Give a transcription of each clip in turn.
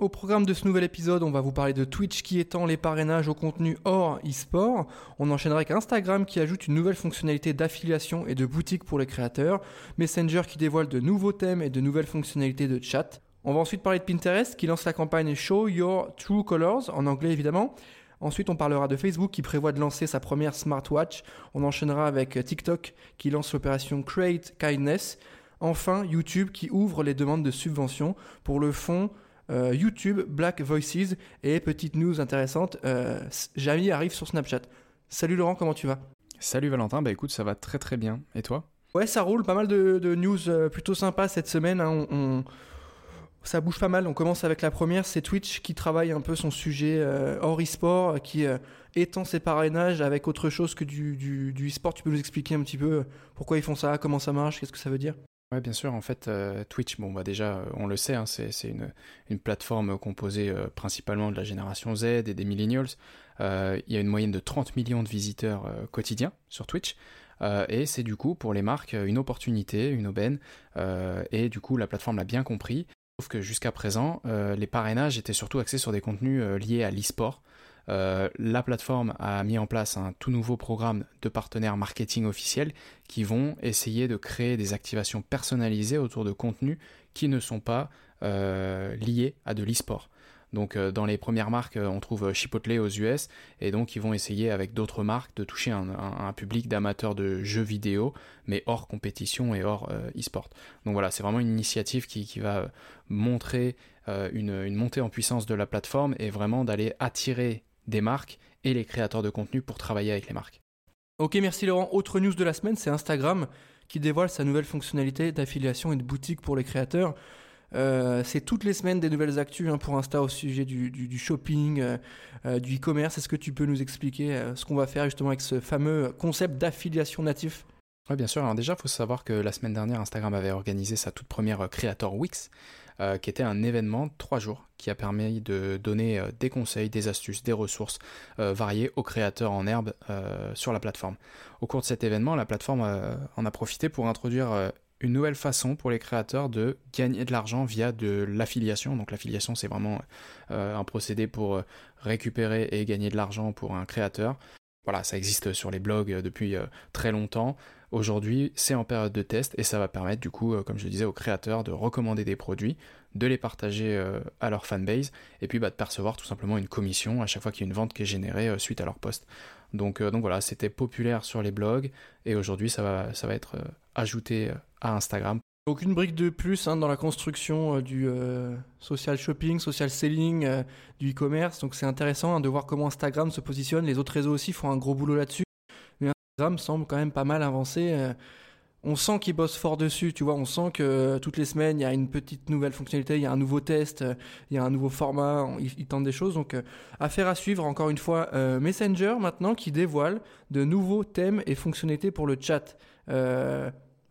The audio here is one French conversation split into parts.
au programme de ce nouvel épisode, on va vous parler de Twitch qui étend les parrainages au contenu hors e-sport. On enchaînera avec Instagram qui ajoute une nouvelle fonctionnalité d'affiliation et de boutique pour les créateurs. Messenger qui dévoile de nouveaux thèmes et de nouvelles fonctionnalités de chat. On va ensuite parler de Pinterest qui lance la campagne Show Your True Colors, en anglais évidemment. Ensuite, on parlera de Facebook qui prévoit de lancer sa première smartwatch. On enchaînera avec TikTok qui lance l'opération Create Kindness. Enfin, YouTube qui ouvre les demandes de subventions pour le fonds euh, YouTube, Black Voices et petite news intéressante, euh, Jamie arrive sur Snapchat. Salut Laurent, comment tu vas? Salut Valentin, bah écoute, ça va très très bien. Et toi? Ouais, ça roule, pas mal de, news euh, plutôt sympas cette semaine. Hein. ça bouge pas mal. On commence avec la première, c'est Twitch qui travaille un peu son sujet hors e-sport, qui étend ses parrainages avec autre chose que du, du e-sport. Tu peux nous expliquer un petit peu pourquoi ils font ça, comment ça marche, qu'est-ce que ça veut dire? Ouais, bien sûr. En fait, euh, Twitch, bon, bah déjà, on le sait, hein, c'est une, plateforme composée euh, principalement de la génération Z et des millennials. Euh, il y a une moyenne de 30 millions de visiteurs quotidiens sur Twitch. et c'est du coup pour les marques une opportunité, une aubaine. et du coup, la plateforme l'a bien compris. Sauf que jusqu'à présent, les parrainages étaient surtout axés sur des contenus liés à l'e-sport. Euh, la plateforme a mis en place un tout nouveau programme de partenaires marketing officiels qui vont essayer de créer des activations personnalisées autour de contenus qui ne sont pas euh, liés à de l'e-sport. Donc euh, dans les premières marques, on trouve Chipotle aux US, et donc ils vont essayer avec d'autres marques de toucher un, public d'amateurs de jeux vidéo, mais hors compétition et hors e-sport. Donc voilà, c'est vraiment une initiative qui, va montrer une, une, montée en puissance de la plateforme et vraiment d'aller attirer des marques et les créateurs de contenu pour travailler avec les marques. Ok, merci Laurent. Autre news de la semaine, c'est Instagram qui dévoile sa nouvelle fonctionnalité d'affiliation et de boutique pour les créateurs. Euh, c'est toutes les semaines des nouvelles actus hein, pour Insta au sujet du, shopping, euh, euh, du e-commerce. Est-ce que tu peux nous expliquer ce qu'on va faire justement avec ce fameux concept d'affiliation natif? Oui, bien sûr. Alors déjà, il faut savoir que la semaine dernière, Instagram avait organisé sa toute première Creator Weeks, euh, qui était un événement de trois jours qui a permis de donner euh, des conseils, des astuces, des ressources euh, variées aux créateurs en herbe sur la plateforme. Au cours de cet événement, la plateforme en a profité pour introduire une nouvelle façon pour les créateurs de gagner de l'argent via de l'affiliation. Donc l'affiliation, c'est vraiment un procédé pour récupérer et gagner de l'argent pour un créateur. Voilà, ça existe sur les blogs depuis très longtemps. Aujourd'hui, c'est en période de test et ça va permettre du coup, euh, comme je disais, aux créateurs de recommander des produits, de les partager euh, à leur fanbase et puis bah, de percevoir tout simplement une commission à chaque fois qu'il y a une vente qui est générée euh, suite à leur post. Donc, donc voilà, c'était populaire sur les blogs et aujourd'hui ça va être ajouté à Instagram. Aucune brique de plus hein, dans la construction du social shopping, social selling, du e-commerce. Donc c'est intéressant hein, de voir comment Instagram se positionne. Les autres réseaux aussi font un gros boulot là-dessus me semble quand même pas mal avancé. Euh, on sent qu'ils bossent fort dessus, tu vois. On sent que euh, toutes les semaines, il y a une petite nouvelle fonctionnalité, il y a un nouveau test, euh, il y a un nouveau format, ils, tentent des choses. Donc, affaire à suivre, encore une fois. Messenger, maintenant, qui dévoile de nouveaux thèmes et fonctionnalités pour le chat.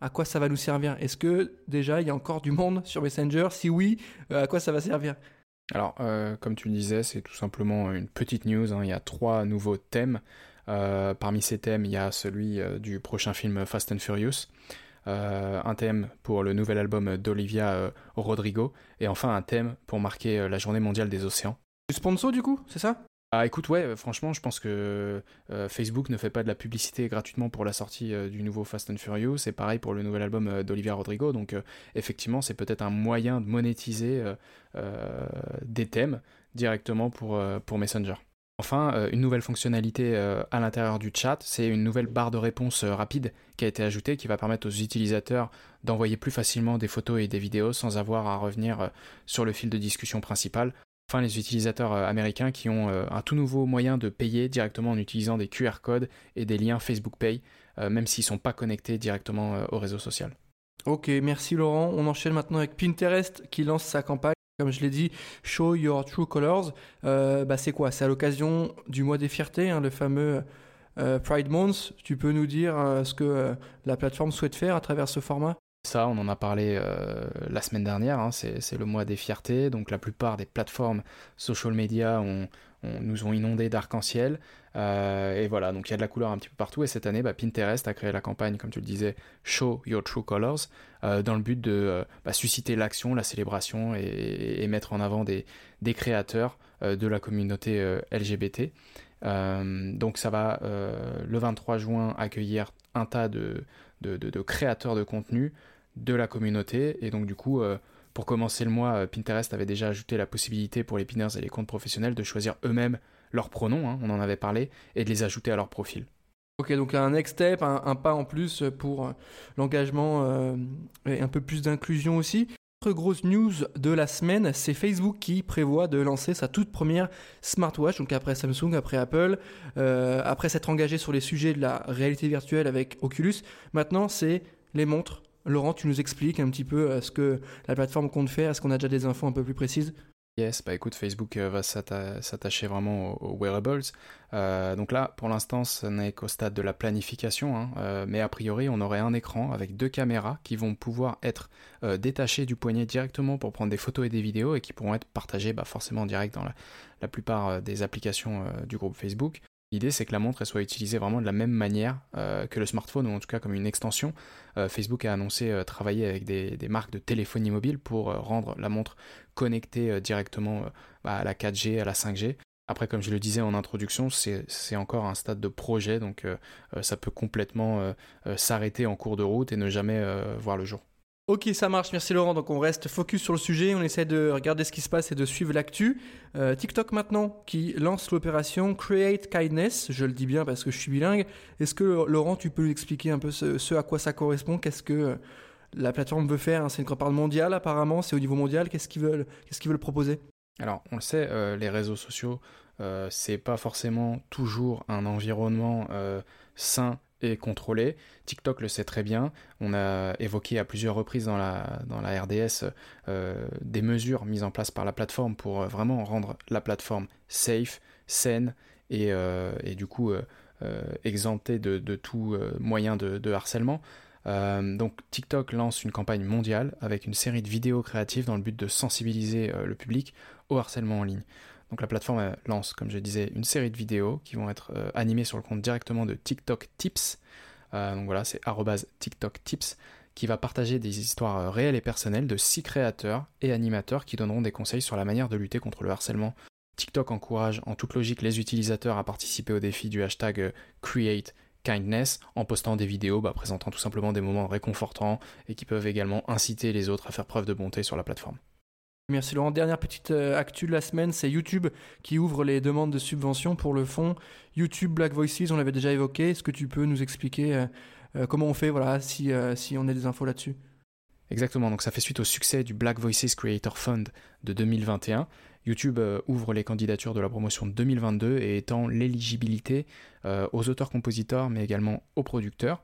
À quoi ça va nous servir? Est-ce que déjà, il y a encore du monde sur Messenger? Si oui, à quoi ça va servir? Alors, comme tu le disais, c'est tout simplement une petite news. Hein. Il y a trois nouveaux thèmes. Euh, parmi ces thèmes, il y a celui euh, du prochain film Fast and Furious. Euh, un thème pour le nouvel album d'Olivia Rodrigo, et enfin un thème pour marquer la journée mondiale des océans. Du sponsor du coup, c'est ça? Ah écoute ouais franchement je pense que Facebook ne fait pas de la publicité gratuitement pour la sortie du nouveau Fast and Furious c'est pareil pour le nouvel album d'Olivia Rodrigo donc effectivement c'est peut-être un moyen de monétiser des thèmes directement pour, pour Messenger. Enfin, euh, une nouvelle fonctionnalité euh, à l'intérieur du chat, c'est une nouvelle barre de réponse euh, rapide qui a été ajoutée qui va permettre aux utilisateurs d'envoyer plus facilement des photos et des vidéos sans avoir à revenir sur le fil de discussion principal. Enfin, les utilisateurs américains qui ont un tout nouveau moyen de payer directement en utilisant des QR codes et des liens Facebook Pay, même s'ils ne sont pas connectés directement au réseau social. Ok, merci Laurent. On enchaîne maintenant avec Pinterest qui lance sa campagne comme je l'ai dit, Show Your True Colors, euh, bah c'est quoi? C'est à l'occasion du mois des fiertés, hein, le fameux Pride Month. Tu peux nous dire ce que la plateforme souhaite faire à travers ce format? Ça, on en a parlé la semaine dernière, hein, c'est le mois des fiertés, donc la plupart des plateformes social media nous ont inondé d'arc-en-ciel. Euh, et voilà, donc il y a de la couleur un petit peu partout. Et cette année, bah, Pinterest a créé la campagne, comme tu le disais, Show Your True Colors, euh, dans le but de euh, bah, susciter l'action, la célébration et, mettre en avant des, créateurs de la communauté LGBT. donc ça va le 23 juin accueillir un tas de, créateurs de contenu de la communauté. Et donc du coup pour commencer le mois, euh, Pinterest avait déjà ajouté la possibilité pour les pinners et les comptes professionnels de choisir eux-mêmes leurs pronoms, hein, on en avait parlé, et de les ajouter à leur profil. Ok, donc un next step, un, pas en plus pour euh, l'engagement euh, et un peu plus d'inclusion aussi. Autre grosse news de la semaine, c'est Facebook qui prévoit de lancer sa toute première smartwatch, donc après Samsung, après Apple, après s'être engagé sur les sujets de la réalité virtuelle avec Oculus. Maintenant, c'est les montres Laurent, tu nous expliques un petit peu euh, ce que la plateforme compte faire Est-ce qu'on a déjà des infos un peu plus précises? Yes, bah écoute, Facebook euh, va s'attacher vraiment aux, wearables. Euh, donc là, pour l'instant, ce n'est qu'au stade de la planification, hein. mais a priori, on aurait un écran avec deux caméras qui vont pouvoir être détachées du poignet directement pour prendre des photos et des vidéos et qui pourront être partagées bah, forcément en direct dans la plupart des applications du groupe Facebook. L'idée, c'est que la montre soit utilisée vraiment de la même manière euh, que le smartphone, ou en tout cas comme une extension. Euh, Facebook a annoncé euh, travailler avec des, marques de téléphonie mobile pour rendre la montre connectée directement bah, à la 4G, à la 5G. Après, comme je le disais en introduction, c'est encore un stade de projet, donc ça peut complètement s'arrêter en cours de route et ne jamais voir le jour. Ok, ça marche, merci Laurent. Donc on reste focus sur le sujet, on essaie de regarder ce qui se passe et de suivre l'actu. Euh, TikTok maintenant qui lance l'opération Create Kindness, je le dis bien parce que je suis bilingue. Est-ce que Laurent, tu peux nous expliquer un peu ce, à quoi ça correspond? Qu'est-ce que euh, la plateforme veut faire? C'est une campagne mondiale apparemment, c'est au niveau mondial. Qu'est-ce qu'ils veulent, qu'est-ce qu'ils veulent proposer? Alors on le sait, euh, les réseaux sociaux, c'est pas forcément toujours un environnement sain et contrôlé. TikTok le sait très bien. On a évoqué à plusieurs reprises dans la, RDS euh, des mesures mises en place par la plateforme pour euh, vraiment rendre la plateforme safe, saine et, euh, du coup exemptée de, tout moyen de harcèlement. donc TikTok lance une campagne mondiale avec une série de vidéos créatives dans le but de sensibiliser le public au harcèlement en ligne. Donc la plateforme lance, comme je disais, une série de vidéos qui vont être euh, animées sur le compte directement de TikTok Tips. Euh, donc voilà, c'est TikTok Tips qui va partager des histoires euh, réelles et personnelles de six créateurs et animateurs qui donneront des conseils sur la manière de lutter contre le harcèlement. TikTok encourage en toute logique les utilisateurs à participer au défi du hashtag Create Kindness en postant des vidéos bah, présentant tout simplement des moments réconfortants et qui peuvent également inciter les autres à faire preuve de bonté sur la plateforme. Merci Laurent. Dernière petite euh, actu de la semaine, c'est YouTube qui ouvre les demandes de subventions pour le fonds YouTube Black Voices. On l'avait déjà évoqué. Est-ce que tu peux nous expliquer euh, euh, comment on fait voilà, si, si on a des infos là-dessus? Exactement, donc ça fait suite au succès du Black Voices Creator Fund de 2021. YouTube ouvre les candidatures de la promotion 2022 et étend l'éligibilité aux auteurs-compositeurs mais également aux producteurs.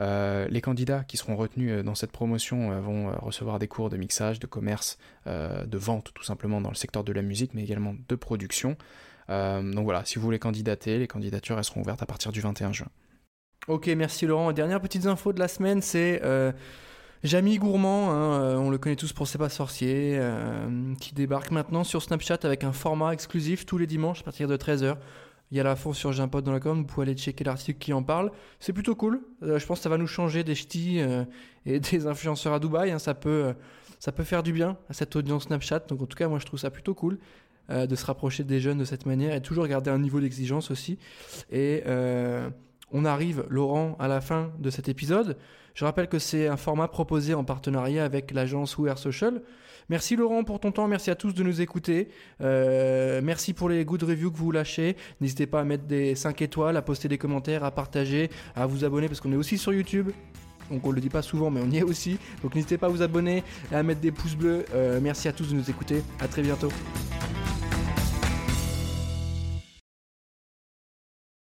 Euh, les candidats qui seront retenus euh, dans cette promotion euh, vont recevoir des cours de mixage, de commerce, de vente tout simplement dans le secteur de la musique, mais également de production. donc voilà, si vous voulez candidater, les candidatures seront ouvertes à partir du 21 juin. Ok, merci Laurent. Dernière petite info de la semaine, c'est Jamie Gourmand, hein, on le connaît tous pour C'est pas sorcier, qui débarque maintenant sur Snapchat avec un format exclusif tous les dimanches à partir de 13h. Il y a la fond sur J'ai un pote dans la com, vous pouvez aller checker l'article qui en parle. C'est plutôt cool. Euh, je pense que ça va nous changer des ch'tis euh, et des influenceurs à Dubaï. Hein. Ça, peut, euh, ça peut faire du bien à cette audience Snapchat. Donc en tout cas, moi je trouve ça plutôt cool de se rapprocher des jeunes de cette manière et toujours garder un niveau d'exigence aussi. Et on arrive, Laurent, à la fin de cet épisode. Je rappelle que c'est un format proposé en partenariat avec l'agence We Social. Merci Laurent pour ton temps, merci à tous de nous écouter. Euh, merci pour les good reviews que vous lâchez. N'hésitez pas à mettre des 5 étoiles, à poster des commentaires, à partager, à vous abonner parce qu'on est aussi sur YouTube. Donc on le dit pas souvent, mais on y est aussi. Donc n'hésitez pas à vous abonner et à mettre des pouces bleus. Euh, merci à tous de nous écouter. À très bientôt.